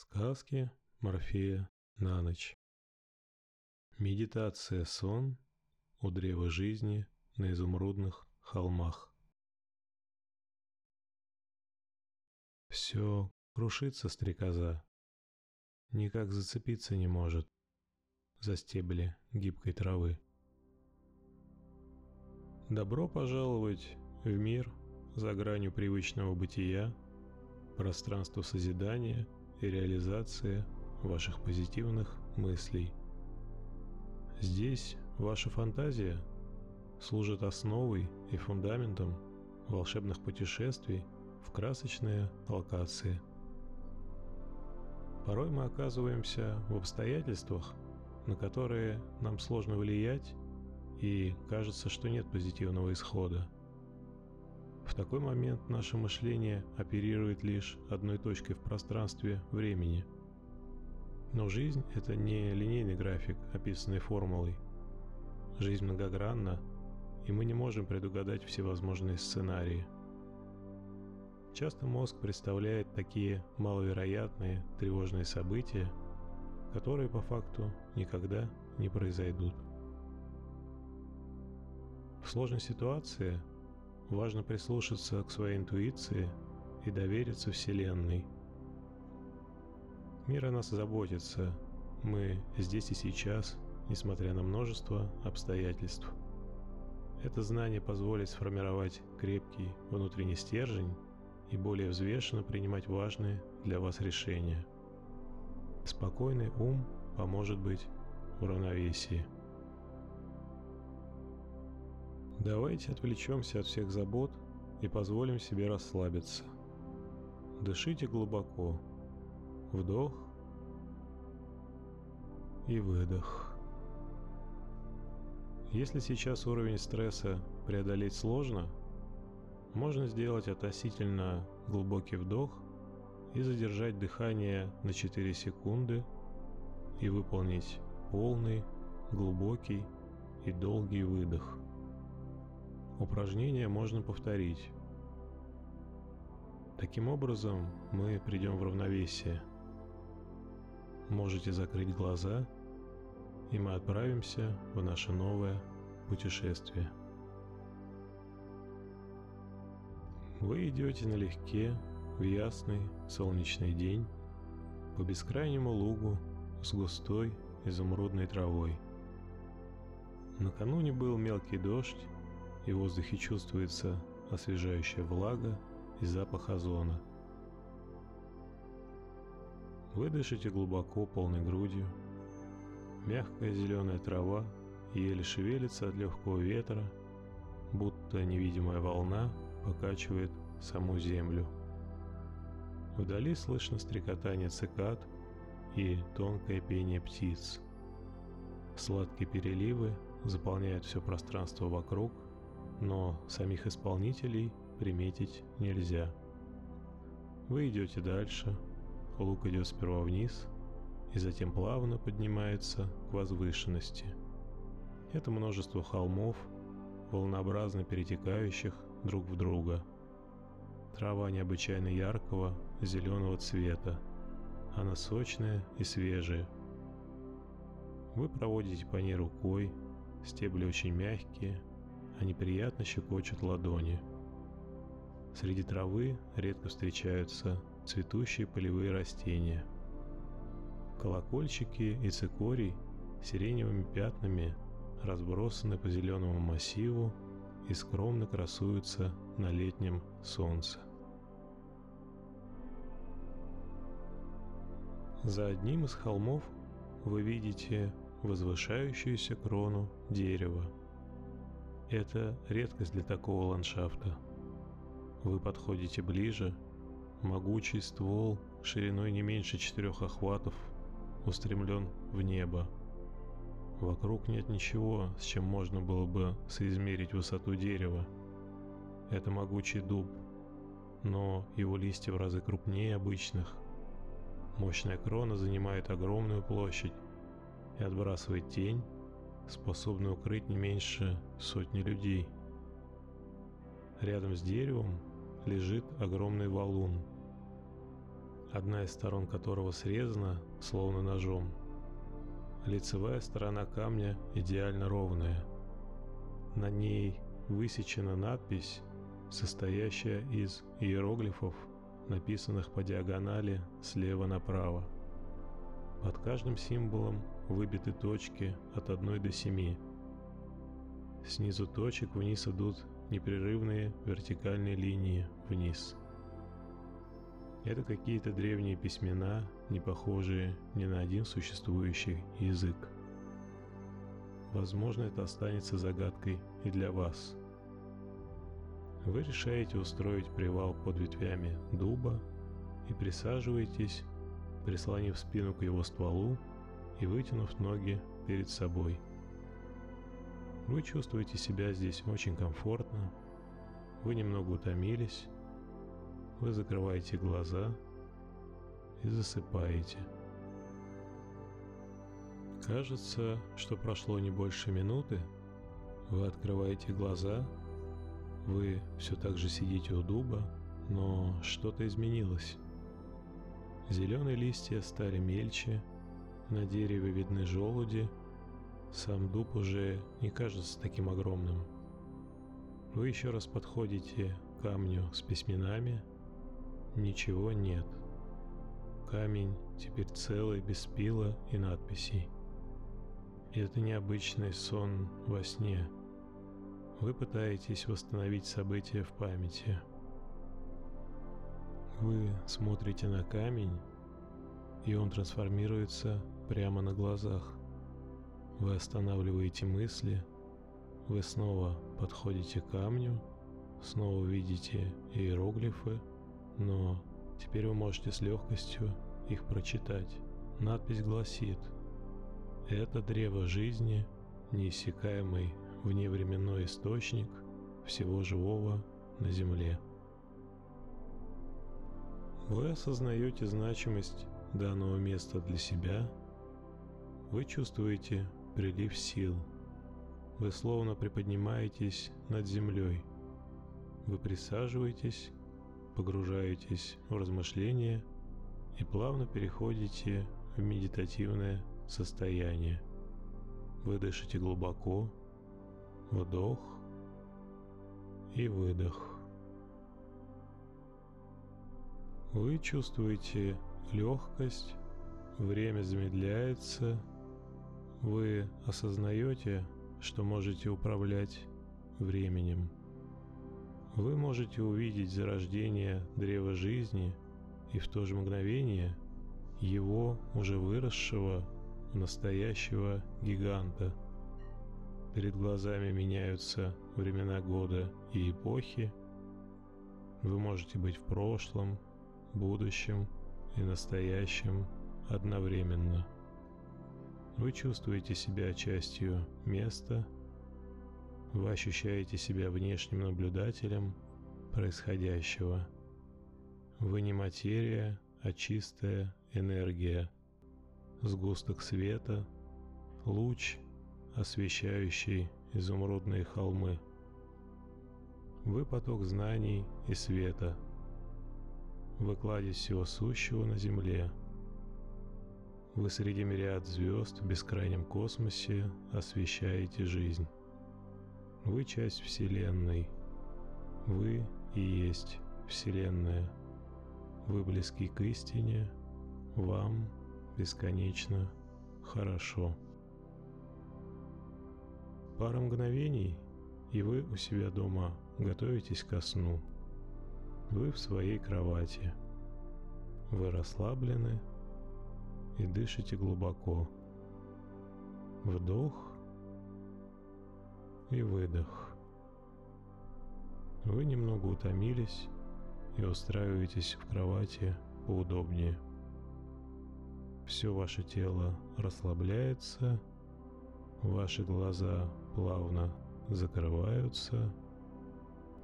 Сказки Морфея на ночь. Медитация сон у древа жизни на изумрудных холмах. Все крушится стрекоза, никак зацепиться не может за стебли гибкой травы. Добро пожаловать в мир за гранью привычного бытия, пространство созидания – и реализация ваших позитивных мыслей. Здесь ваша фантазия служит основой и фундаментом волшебных путешествий в красочные локации. Порой мы оказываемся в обстоятельствах, на которые нам сложно влиять, и кажется, что нет позитивного исхода – в такой момент наше мышление оперирует лишь одной точкой в пространстве времени. Но жизнь – это не линейный график, описанный формулой. Жизнь многогранна, и мы не можем предугадать всевозможные сценарии. Часто мозг представляет такие маловероятные, тревожные события, которые по факту никогда не произойдут. В сложной ситуации Важно прислушаться к своей интуиции и довериться Вселенной. Мир о нас заботится. Мы здесь и сейчас, несмотря на множество обстоятельств. Это знание позволит сформировать крепкий внутренний стержень и более взвешенно принимать важные для вас решения. Спокойный ум поможет быть в равновесии. Давайте отвлечемся от всех забот и позволим себе расслабиться. Дышите глубоко. Вдох и выдох. Если сейчас уровень стресса преодолеть сложно, можно сделать относительно глубокий вдох и задержать дыхание на 4 секунды и выполнить полный, глубокий и долгий выдох. Упражнение можно повторить. Таким образом, мы придем в равновесие. Можете закрыть глаза, и мы отправимся в наше новое путешествие. Вы идете налегке в ясный солнечный день по бескрайнему лугу с густой изумрудной травой. Накануне был мелкий дождь, и в воздухе чувствуется освежающая влага и запах озона. Вы дышите глубоко, полной грудью. Мягкая зеленая трава еле шевелится от легкого ветра, будто невидимая волна покачивает саму землю. Вдали слышно стрекотание цикад и тонкое пение птиц. Сладкие переливы заполняют все пространство вокруг – но самих исполнителей приметить нельзя. Вы идете дальше, лук идет сперва вниз и затем плавно поднимается к возвышенности. Это множество холмов, волнообразно перетекающих друг в друга. Трава необычайно яркого зеленого цвета, она сочная и свежая. Вы проводите по ней рукой, стебли очень мягкие, они приятно щекочут ладони. Среди травы редко встречаются цветущие полевые растения. Колокольчики и цикорий сиреневыми пятнами разбросаны по зеленому массиву и скромно красуются на летнем солнце. За одним из холмов вы видите возвышающуюся крону дерева – это редкость для такого ландшафта. Вы подходите ближе, могучий ствол шириной не меньше четырех охватов устремлен в небо. Вокруг нет ничего, с чем можно было бы соизмерить высоту дерева. Это могучий дуб, но его листья в разы крупнее обычных. Мощная крона занимает огромную площадь и отбрасывает тень способный укрыть не меньше сотни людей. Рядом с деревом лежит огромный валун. одна из сторон которого срезана, словно ножом. Лицевая сторона камня идеально ровная. На ней высечена надпись, состоящая из иероглифов, написанных по диагонали слева направо. Под каждым символом выбиты точки от 1 до 7. Снизу точек вниз идут непрерывные вертикальные линии вниз. Это какие-то древние письмена, не похожие ни на один существующий язык. Возможно, это останется загадкой и для вас. Вы решаете устроить привал под ветвями дуба и присаживаетесь, прислонив спину к его стволу и вытянув ноги перед собой. Вы чувствуете себя здесь очень комфортно, вы немного утомились, вы закрываете глаза и засыпаете. Кажется, что прошло не больше минуты. Вы открываете глаза, вы все так же сидите у дуба, но что-то изменилось. Зеленые листья стали мельче, на дереве видны желуди, сам дуб уже не кажется таким огромным. Вы еще раз подходите к камню с письменами, ничего нет. Камень теперь целый, без пила и надписей. Это необычный сон во сне. Вы пытаетесь восстановить события в памяти. Вы смотрите на камень, и он трансформируется прямо на глазах. Вы останавливаете мысли, вы снова подходите к камню, снова видите иероглифы, но теперь вы можете с легкостью их прочитать. Надпись гласит «Это древо жизни, неиссякаемый вневременной источник всего живого на Земле». Вы осознаете значимость данного места для себя, вы чувствуете прилив сил. Вы словно приподнимаетесь над землей. Вы присаживаетесь, погружаетесь в размышления и плавно переходите в медитативное состояние. Вы дышите глубоко, вдох и выдох. Вы чувствуете легкость, время замедляется, вы осознаете, что можете управлять временем. Вы можете увидеть зарождение древа жизни и в то же мгновение его уже выросшего в настоящего гиганта. Перед глазами меняются времена года и эпохи. Вы можете быть в прошлом, будущем и настоящем одновременно. Вы чувствуете себя частью места, вы ощущаете себя внешним наблюдателем происходящего. Вы не материя, а чистая энергия, сгусток света, луч, освещающий изумрудные холмы. Вы поток знаний и света. Вы кладезь всего сущего на земле – вы среди мириад звезд в бескрайнем космосе освещаете жизнь. Вы часть Вселенной. Вы и есть Вселенная. Вы близки к истине. Вам бесконечно хорошо. Пара мгновений, и вы у себя дома готовитесь ко сну. Вы в своей кровати. Вы расслаблены и дышите глубоко. Вдох и выдох. Вы немного утомились и устраиваетесь в кровати поудобнее. Все ваше тело расслабляется, ваши глаза плавно закрываются,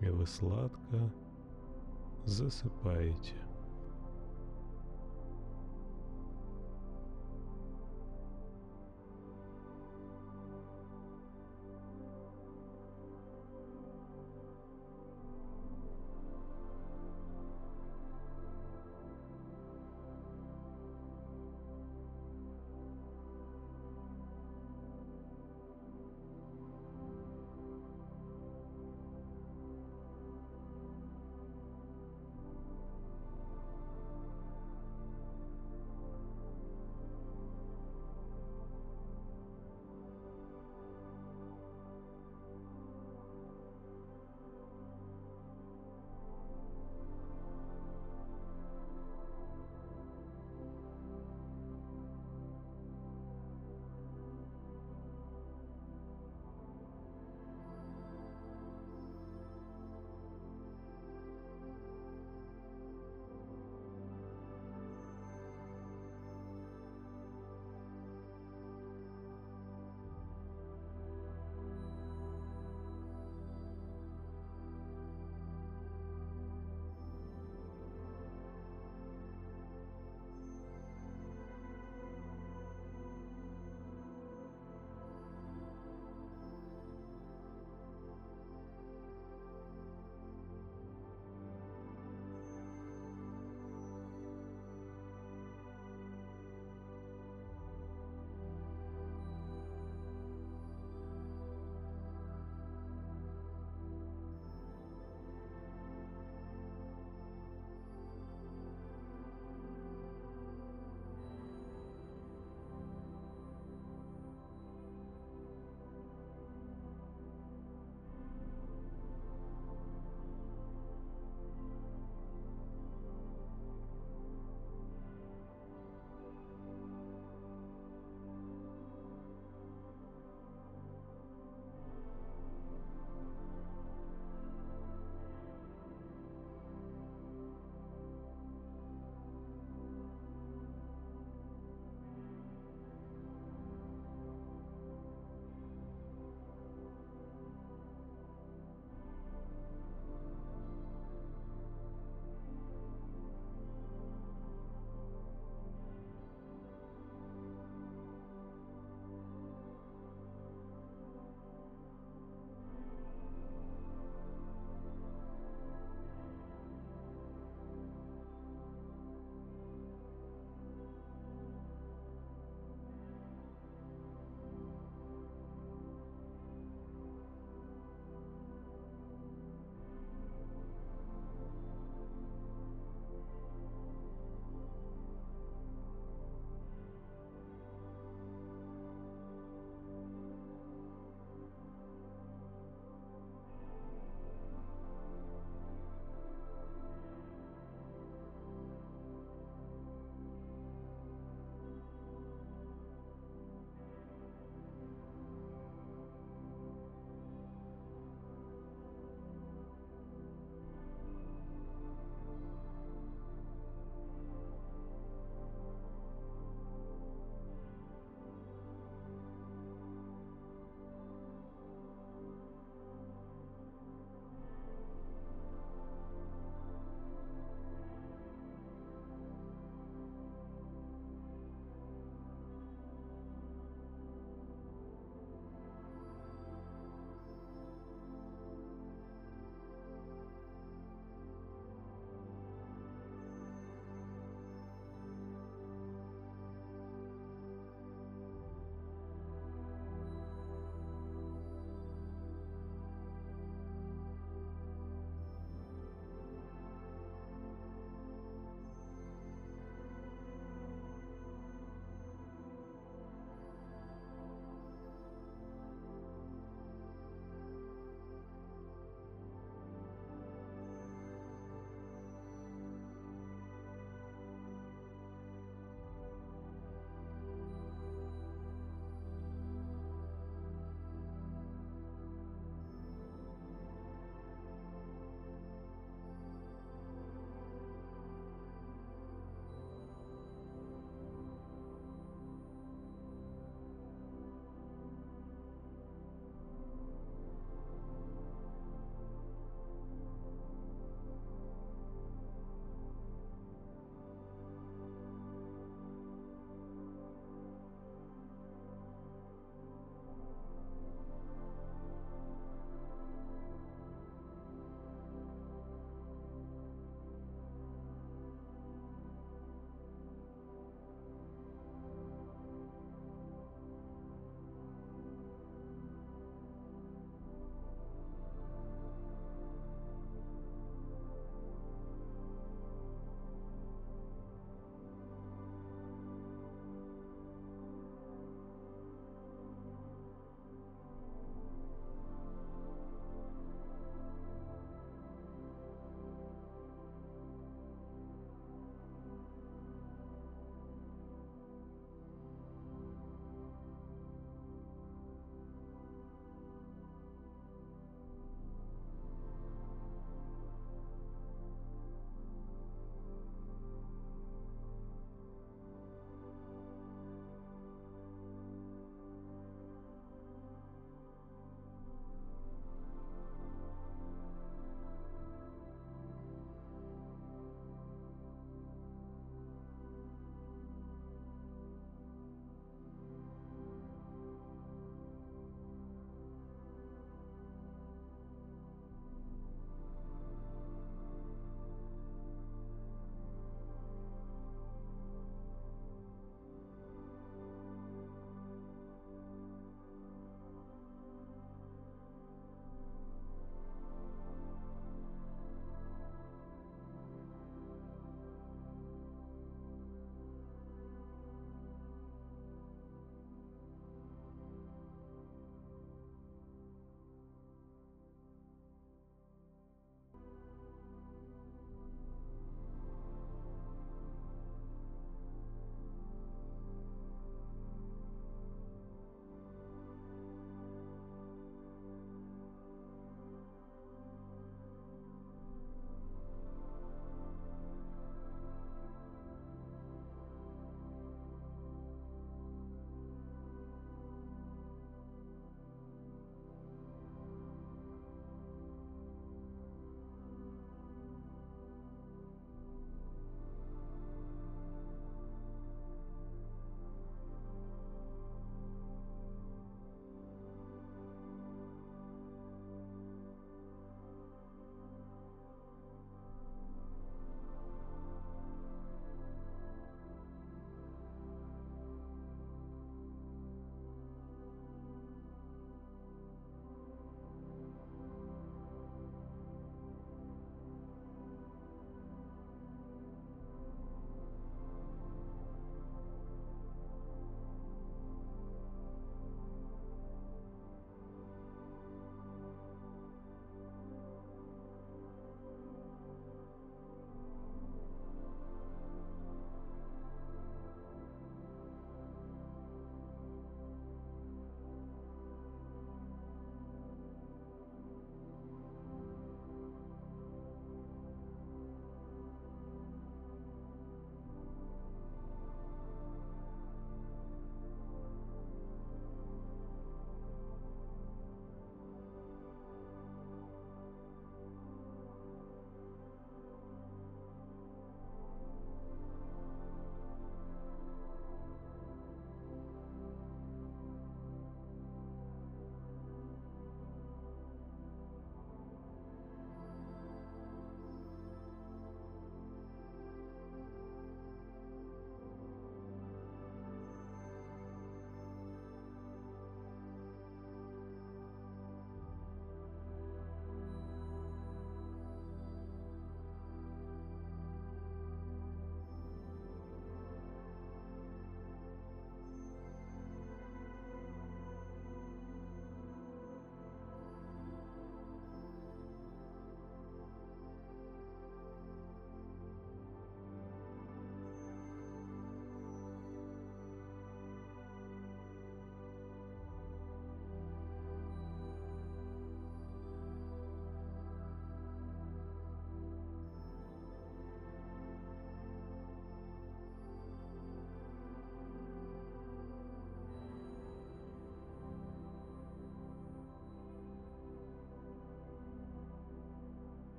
и вы сладко засыпаете.